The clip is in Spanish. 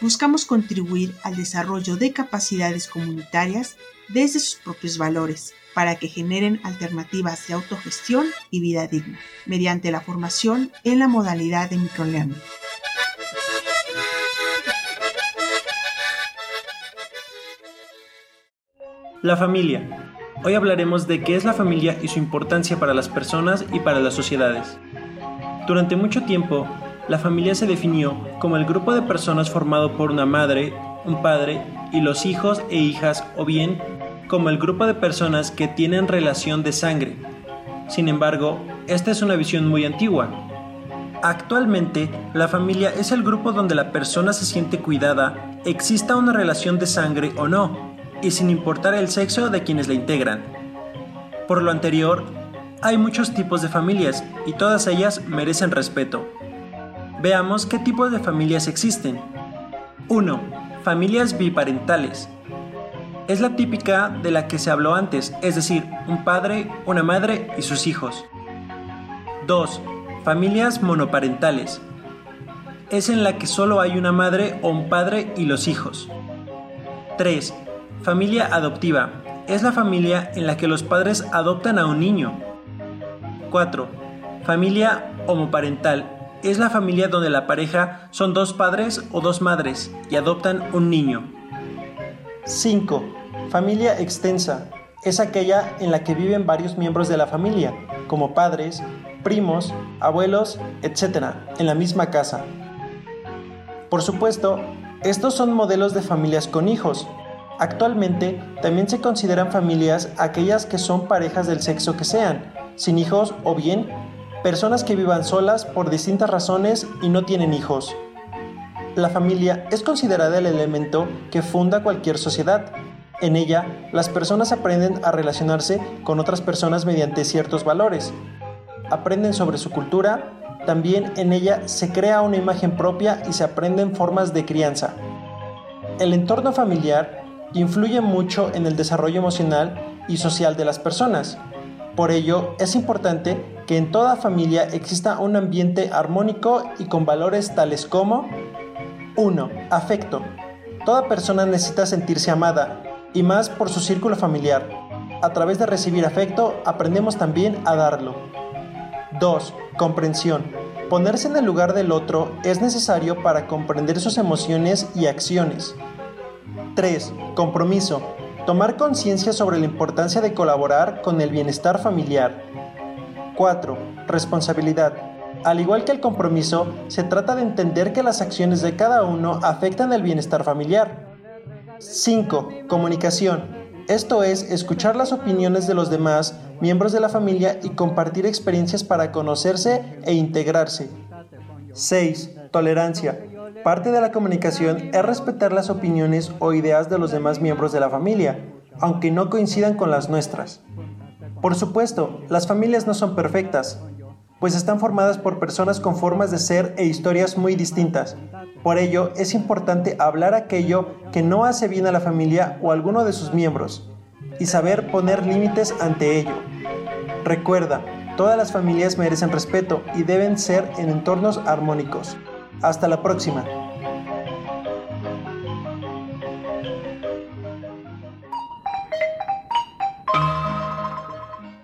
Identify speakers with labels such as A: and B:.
A: buscamos contribuir al desarrollo de capacidades comunitarias desde sus propios valores para que generen alternativas de autogestión y vida digna, mediante la formación en la modalidad de microlearning.
B: La familia. Hoy hablaremos de qué es la familia y su importancia para las personas y para las sociedades. Durante mucho tiempo, la familia se definió como el grupo de personas formado por una madre, un padre y los hijos e hijas o bien como el grupo de personas que tienen relación de sangre. Sin embargo, esta es una visión muy antigua. Actualmente, la familia es el grupo donde la persona se siente cuidada, exista una relación de sangre o no, y sin importar el sexo de quienes la integran. Por lo anterior, hay muchos tipos de familias y todas ellas merecen respeto. Veamos qué tipos de familias existen. 1. Familias biparentales. Es la típica de la que se habló antes, es decir, un padre, una madre y sus hijos. 2. Familias monoparentales. Es en la que solo hay una madre o un padre y los hijos. 3. Familia adoptiva. Es la familia en la que los padres adoptan a un niño. 4. Familia homoparental es la familia donde la pareja son dos padres o dos madres y adoptan un niño. 5. Familia extensa. Es aquella en la que viven varios miembros de la familia, como padres, primos, abuelos, etc., en la misma casa. Por supuesto, estos son modelos de familias con hijos. Actualmente también se consideran familias aquellas que son parejas del sexo que sean, sin hijos o bien personas que vivan solas por distintas razones y no tienen hijos. La familia es considerada el elemento que funda cualquier sociedad. En ella, las personas aprenden a relacionarse con otras personas mediante ciertos valores. Aprenden sobre su cultura, también en ella se crea una imagen propia y se aprenden formas de crianza. El entorno familiar influye mucho en el desarrollo emocional y social de las personas. Por ello, es importante que en toda familia exista un ambiente armónico y con valores tales como 1. Afecto. Toda persona necesita sentirse amada, y más por su círculo familiar. A través de recibir afecto, aprendemos también a darlo. 2. Comprensión. Ponerse en el lugar del otro es necesario para comprender sus emociones y acciones. 3. Compromiso. Tomar conciencia sobre la importancia de colaborar con el bienestar familiar. 4. Responsabilidad. Al igual que el compromiso, se trata de entender que las acciones de cada uno afectan el bienestar familiar. 5. Comunicación. Esto es escuchar las opiniones de los demás miembros de la familia y compartir experiencias para conocerse e integrarse. 6. Tolerancia. Parte de la comunicación es respetar las opiniones o ideas de los demás miembros de la familia, aunque no coincidan con las nuestras. Por supuesto, las familias no son perfectas, pues están formadas por personas con formas de ser e historias muy distintas. Por ello, es importante hablar aquello que no hace bien a la familia o a alguno de sus miembros, y saber poner límites ante ello. Recuerda, todas las familias merecen respeto y deben ser en entornos armónicos. Hasta la próxima.